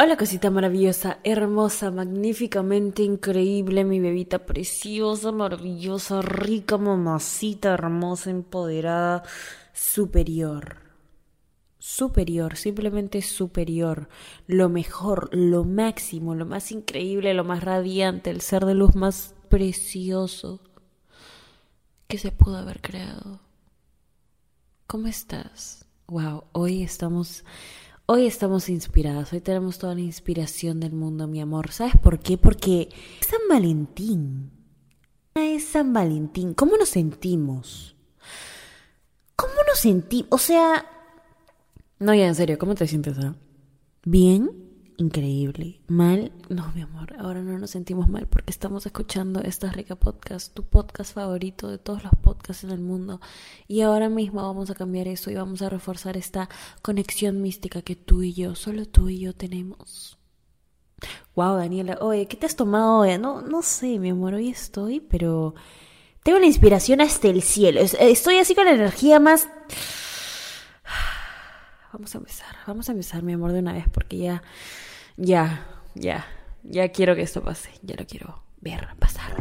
Hola cosita maravillosa, hermosa, magníficamente increíble, mi bebita preciosa, maravillosa, rica, mamacita, hermosa, empoderada, superior. Superior, simplemente superior. Lo mejor, lo máximo, lo más increíble, lo más radiante, el ser de luz más precioso que se pudo haber creado. ¿Cómo estás? Wow, hoy estamos Hoy estamos inspiradas, hoy tenemos toda la inspiración del mundo, mi amor. ¿Sabes por qué? Porque es San Valentín. Es San Valentín. ¿Cómo nos sentimos? ¿Cómo nos sentimos? O sea... No, ya en serio, ¿cómo te sientes? Ah? ¿Bien? Increíble. Mal, no, mi amor, ahora no nos sentimos mal porque estamos escuchando esta rica podcast, tu podcast favorito de todos los podcasts en el mundo. Y ahora mismo vamos a cambiar eso y vamos a reforzar esta conexión mística que tú y yo, solo tú y yo tenemos. Wow, Daniela, oye, ¿qué te has tomado hoy? No, no sé, mi amor, hoy estoy, pero tengo la inspiración hasta el cielo. Estoy así con la energía más... Vamos a empezar, vamos a empezar, mi amor, de una vez porque ya ya, ya, ya quiero que esto pase, ya lo quiero ver pasar.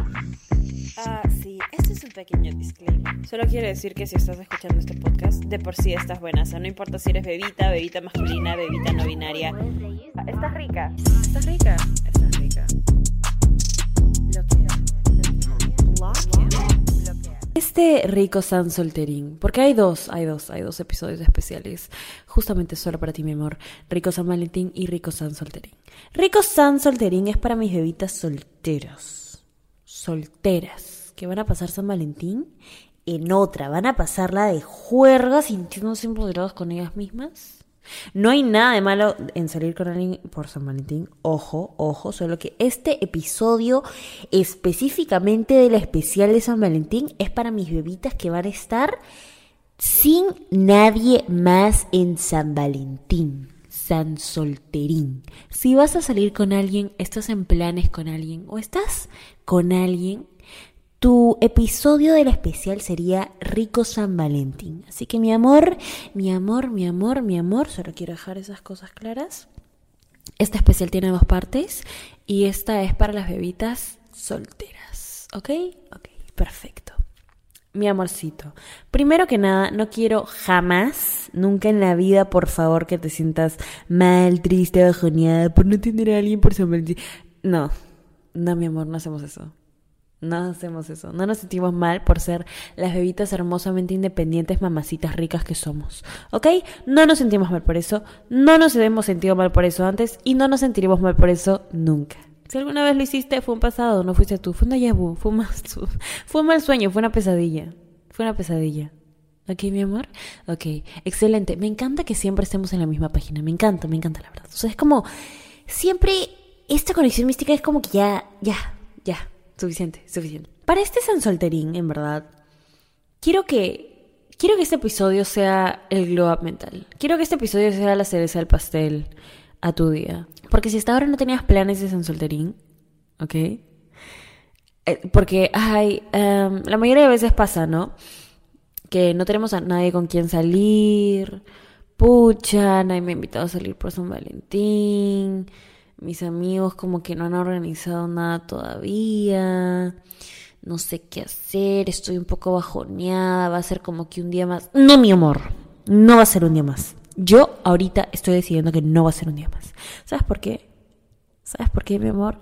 Ah, sí, este es un pequeño disclaimer. Solo quiero decir que si estás escuchando este podcast, de por sí estás buena. O sea, no importa si eres bebita, bebita masculina, bebita no binaria. Estás rica. Estás rica. Este rico San Solterín, porque hay dos, hay dos, hay dos episodios especiales, justamente solo para ti, mi amor, Rico San Valentín y Rico San Solterín. Rico San Solterín es para mis bebitas solteros, solteras, que van a pasar San Valentín en otra, van a pasarla de juerga sintiéndose empoderados con ellas mismas no hay nada de malo en salir con alguien por San Valentín, ojo, ojo, solo que este episodio específicamente de la especial de San Valentín es para mis bebitas que van a estar sin nadie más en San Valentín. San Solterín. Si vas a salir con alguien, estás en planes con alguien o estás con alguien, tu episodio del especial sería Rico San Valentín. Así que mi amor, mi amor, mi amor, mi amor, solo quiero dejar esas cosas claras. Este especial tiene dos partes y esta es para las bebitas solteras. ¿Ok? Ok, perfecto. Mi amorcito, primero que nada, no quiero jamás, nunca en la vida, por favor, que te sientas mal, triste, bajoneada por no tener a alguien por San Valentín. No, no, mi amor, no hacemos eso. No hacemos eso. No nos sentimos mal por ser las bebitas hermosamente independientes, mamacitas ricas que somos. ¿Ok? No nos sentimos mal por eso. No nos hemos sentido mal por eso antes y no nos sentiremos mal por eso nunca. Si alguna vez lo hiciste, fue un pasado, no fuiste tú. Fue un déjà Fue un mal, fue un mal sueño, fue una pesadilla. Fue una pesadilla. ¿Ok, mi amor? Ok, excelente. Me encanta que siempre estemos en la misma página. Me encanta, me encanta, la verdad. O sea, es como. Siempre. Esta conexión mística es como que ya, ya, ya Suficiente, suficiente. Para este San Solterín, en verdad, quiero que. Quiero que este episodio sea el glow up mental. Quiero que este episodio sea la cereza del pastel a tu día. Porque si hasta ahora no tenías planes de San Solterín, ¿ok? Eh, porque, ay, em, la mayoría de veces pasa, ¿no? Que no tenemos a nadie con quien salir. Pucha, nadie me ha invitado a salir por San Valentín mis amigos como que no han organizado nada todavía. No sé qué hacer, estoy un poco bajoneada, va a ser como que un día más. No, mi amor, no va a ser un día más. Yo ahorita estoy decidiendo que no va a ser un día más. ¿Sabes por qué? ¿Sabes por qué, mi amor?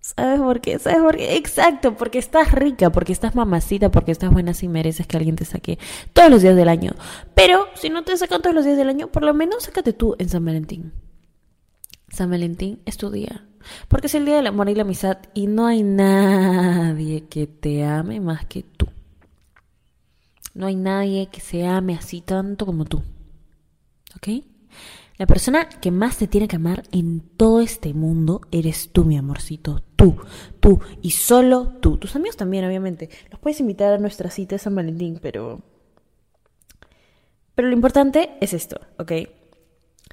¿Sabes por qué? ¿Sabes por qué? Exacto, porque estás rica, porque estás mamacita, porque estás buena y mereces que alguien te saque todos los días del año. Pero si no te sacan todos los días del año, por lo menos sácate tú en San Valentín. San Valentín es tu día. Porque es el día del amor y la amistad y no hay nadie que te ame más que tú. No hay nadie que se ame así tanto como tú. ¿Ok? La persona que más te tiene que amar en todo este mundo eres tú, mi amorcito. Tú, tú y solo tú. Tus amigos también, obviamente. Los puedes invitar a nuestra cita de San Valentín, pero... Pero lo importante es esto, ¿ok?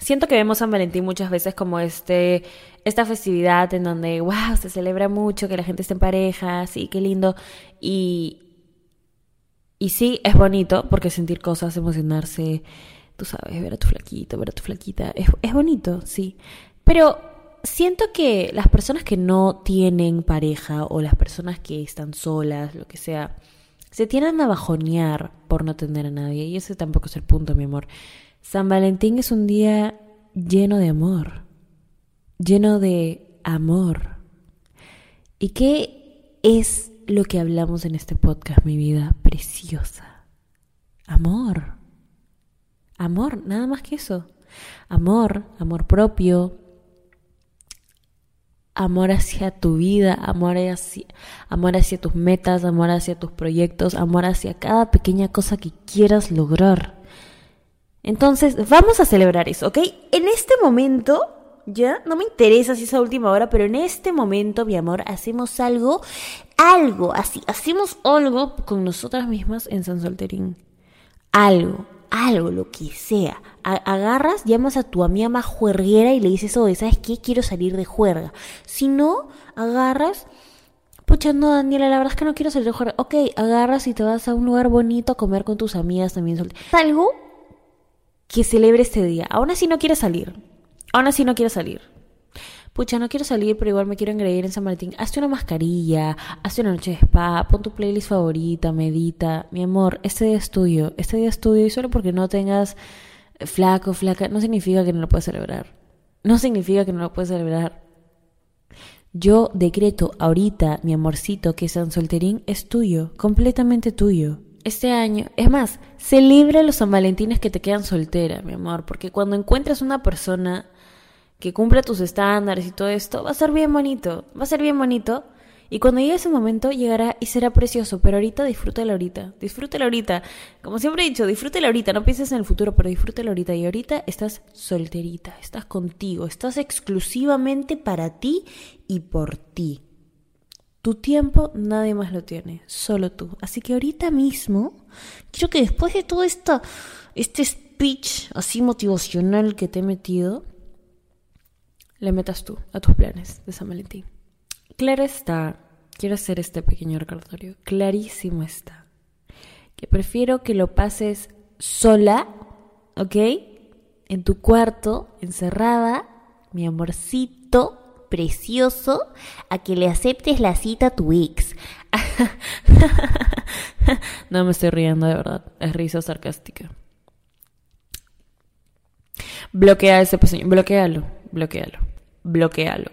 Siento que vemos San Valentín muchas veces como este, esta festividad en donde, wow, se celebra mucho, que la gente esté en pareja, sí, qué lindo. Y, y sí, es bonito, porque sentir cosas, emocionarse, tú sabes, ver a tu flaquito, ver a tu flaquita, es, es bonito, sí. Pero siento que las personas que no tienen pareja o las personas que están solas, lo que sea, se tienen a bajonear por no tener a nadie. Y ese tampoco es el punto, mi amor. San Valentín es un día lleno de amor. Lleno de amor. ¿Y qué es lo que hablamos en este podcast, mi vida preciosa? Amor. Amor, nada más que eso. Amor, amor propio, amor hacia tu vida, amor hacia, amor hacia tus metas, amor hacia tus proyectos, amor hacia cada pequeña cosa que quieras lograr. Entonces, vamos a celebrar eso, ¿ok? En este momento, ya, no me interesa si es a última hora, pero en este momento, mi amor, hacemos algo, algo, así, hacemos algo con nosotras mismas en San Solterín. Algo, algo, lo que sea. agarras, llamas a tu amiga más juerguera y le dices, oye, ¿sabes qué? Quiero salir de juerga. Si no, agarras, pucha, no, Daniela, la verdad es que no quiero salir de juerga. Ok, agarras y te vas a un lugar bonito a comer con tus amigas también. Algo que celebre este día. Aún así no quieres salir. Aún así no quieres salir pucha, no quiero salir, pero igual me quiero engreír en San Martín. Hazte una mascarilla, hazte una noche de spa, pon tu playlist favorita, medita. Mi amor, este día es tuyo, este día es tuyo y solo porque no tengas flaco, flaca, no significa que no lo puedes celebrar. No significa que no lo puedes celebrar. Yo decreto ahorita, mi amorcito, que San Solterín es tuyo, completamente tuyo. Este año, es más, celebra los San Valentines que te quedan soltera, mi amor, porque cuando encuentras una persona que cumpla tus estándares y todo esto, va a ser bien bonito, va a ser bien bonito. Y cuando llegue ese momento, llegará y será precioso. Pero ahorita disfrútalo ahorita. Disfrútalo ahorita. Como siempre he dicho, disfrútalo ahorita. No pienses en el futuro, pero disfrútalo ahorita. Y ahorita estás solterita. Estás contigo. Estás exclusivamente para ti y por ti. Tu tiempo nadie más lo tiene. Solo tú. Así que ahorita mismo, quiero que después de todo esto, este speech así motivacional que te he metido, le metas tú a tus planes de San Valentín. Claro está, quiero hacer este pequeño recordatorio, clarísimo está, que prefiero que lo pases sola, ¿ok? En tu cuarto, encerrada, mi amorcito precioso, a que le aceptes la cita a tu ex. no me estoy riendo de verdad, es risa sarcástica. Bloquea ese pequeño, bloquealo, bloquealo bloquealo.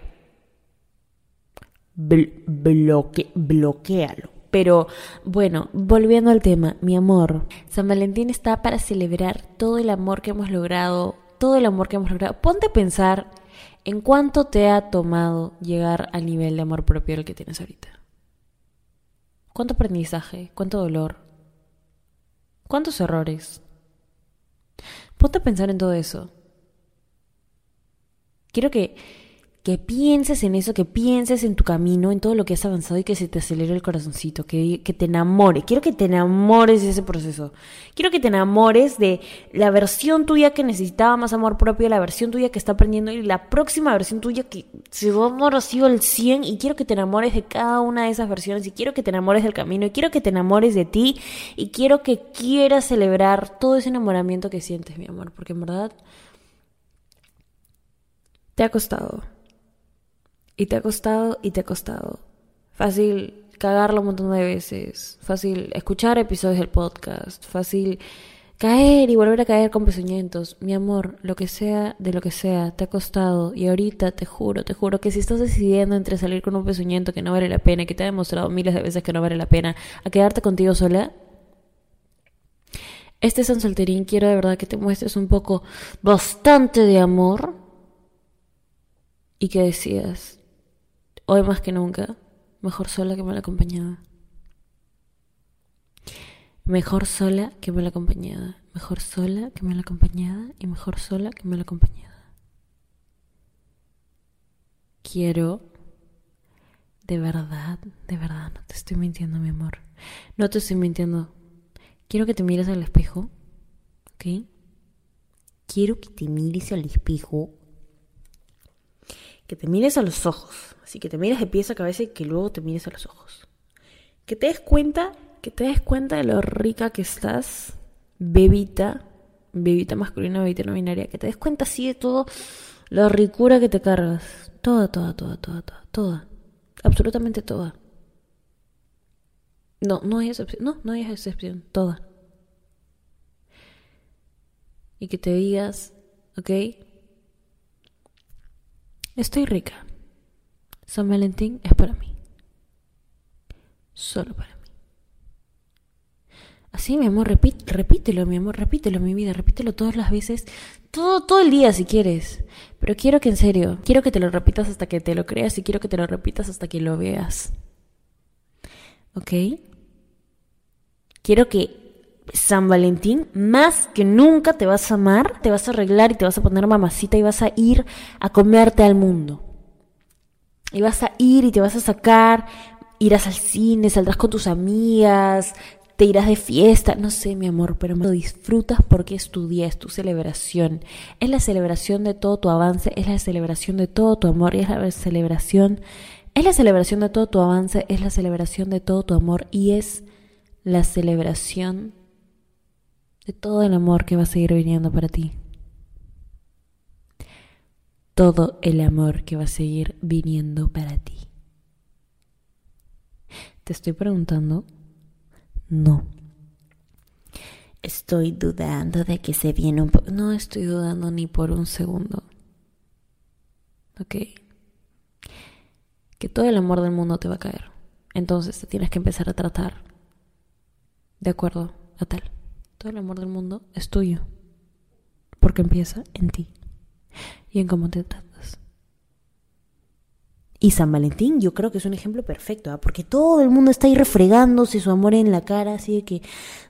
bloque, bloquealo. Pero bueno, volviendo al tema, mi amor, San Valentín está para celebrar todo el amor que hemos logrado, todo el amor que hemos logrado. Ponte a pensar en cuánto te ha tomado llegar al nivel de amor propio al que tienes ahorita. ¿Cuánto aprendizaje? ¿Cuánto dolor? ¿Cuántos errores? Ponte a pensar en todo eso. Quiero que que pienses en eso, que pienses en tu camino, en todo lo que has avanzado y que se te acelere el corazoncito, que, te enamore. Quiero que te enamores de ese proceso. Quiero que te enamores de la versión tuya que necesitaba más amor propio, la versión tuya que está aprendiendo y la próxima versión tuya que se va a así al 100 y quiero que te enamores de cada una de esas versiones y quiero que te enamores del camino y quiero que te enamores de ti y quiero que quieras celebrar todo ese enamoramiento que sientes, mi amor, porque en verdad te ha costado y te ha costado y te ha costado. Fácil cagarlo un montón de veces. Fácil escuchar episodios del podcast. Fácil caer y volver a caer con pezuñentos. Mi amor, lo que sea, de lo que sea, te ha costado. Y ahorita te juro, te juro que si estás decidiendo entre salir con un pezuñento que no vale la pena, que te ha demostrado miles de veces que no vale la pena, a quedarte contigo sola, este San Solterín quiero de verdad que te muestres un poco bastante de amor y que decidas Hoy más que nunca, mejor sola que mal acompañada. Mejor sola que mal acompañada. Mejor sola que mal acompañada. Y mejor sola que mal acompañada. Quiero, de verdad, de verdad, no te estoy mintiendo, mi amor. No te estoy mintiendo. Quiero que te mires al espejo. ¿Ok? Quiero que te mires al espejo. Que te mires a los ojos Así que te miras de pies a cabeza y que luego te mires a los ojos. Que te des cuenta, que te des cuenta de lo rica que estás, bebita, bebita masculina, bebita no binaria, que te des cuenta así de todo la ricura que te cargas. Toda, toda, toda, toda, toda, toda. Absolutamente toda. No, no hay excepción. No, no hay excepción. Toda. Y que te digas, ok, estoy rica. San Valentín es para mí. Solo para mí. Así, mi amor, repítelo, mi amor, repítelo, mi vida, repítelo todas las veces, todo, todo el día si quieres. Pero quiero que en serio, quiero que te lo repitas hasta que te lo creas y quiero que te lo repitas hasta que lo veas. ¿Ok? Quiero que San Valentín, más que nunca te vas a amar, te vas a arreglar y te vas a poner mamacita y vas a ir a comerte al mundo. Y vas a ir y te vas a sacar, irás al cine, saldrás con tus amigas, te irás de fiesta, no sé mi amor, pero lo disfrutas porque es tu día, es tu celebración. Es la celebración de todo tu avance, es la celebración de todo tu amor, es la celebración, es la celebración de todo tu avance, es la celebración de todo tu amor y es la celebración de todo el amor que va a seguir viniendo para ti. Todo el amor que va a seguir viniendo para ti. Te estoy preguntando no. Estoy dudando de que se viene un poco. No estoy dudando ni por un segundo. ¿Ok? Que todo el amor del mundo te va a caer. Entonces te tienes que empezar a tratar de acuerdo a tal. Todo el amor del mundo es tuyo. Porque empieza en ti y en cómo te tratas. Y San Valentín yo creo que es un ejemplo perfecto, ¿ah? porque todo el mundo está ahí refregándose su amor en la cara, así de que,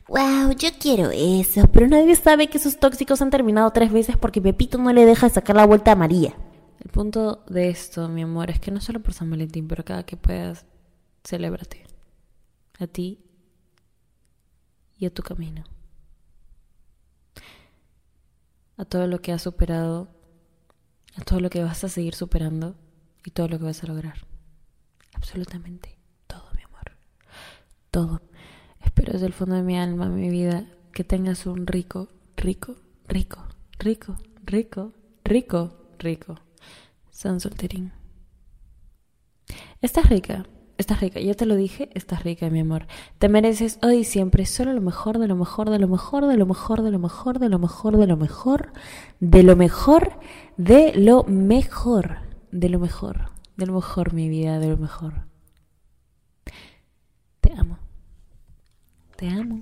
wow, yo quiero eso, pero nadie sabe que esos tóxicos han terminado tres veces porque Pepito no le deja sacar la vuelta a María. El punto de esto, mi amor, es que no solo por San Valentín, pero cada que puedas, celébrate. A ti y a tu camino. A todo lo que has superado, a todo lo que vas a seguir superando y todo lo que vas a lograr. Absolutamente todo, mi amor. Todo. Espero desde el fondo de mi alma, mi vida, que tengas un rico, rico, rico, rico, rico, rico, rico San Solterín. Estás rica, estás rica, ya te lo dije, estás rica, mi amor. Te mereces hoy y siempre solo lo mejor, de lo mejor, de lo mejor, de lo mejor, de lo mejor, de lo mejor, de lo mejor, de lo mejor, de lo mejor de lo mejor, de lo mejor, mi vida, de lo mejor. Te amo. Te amo.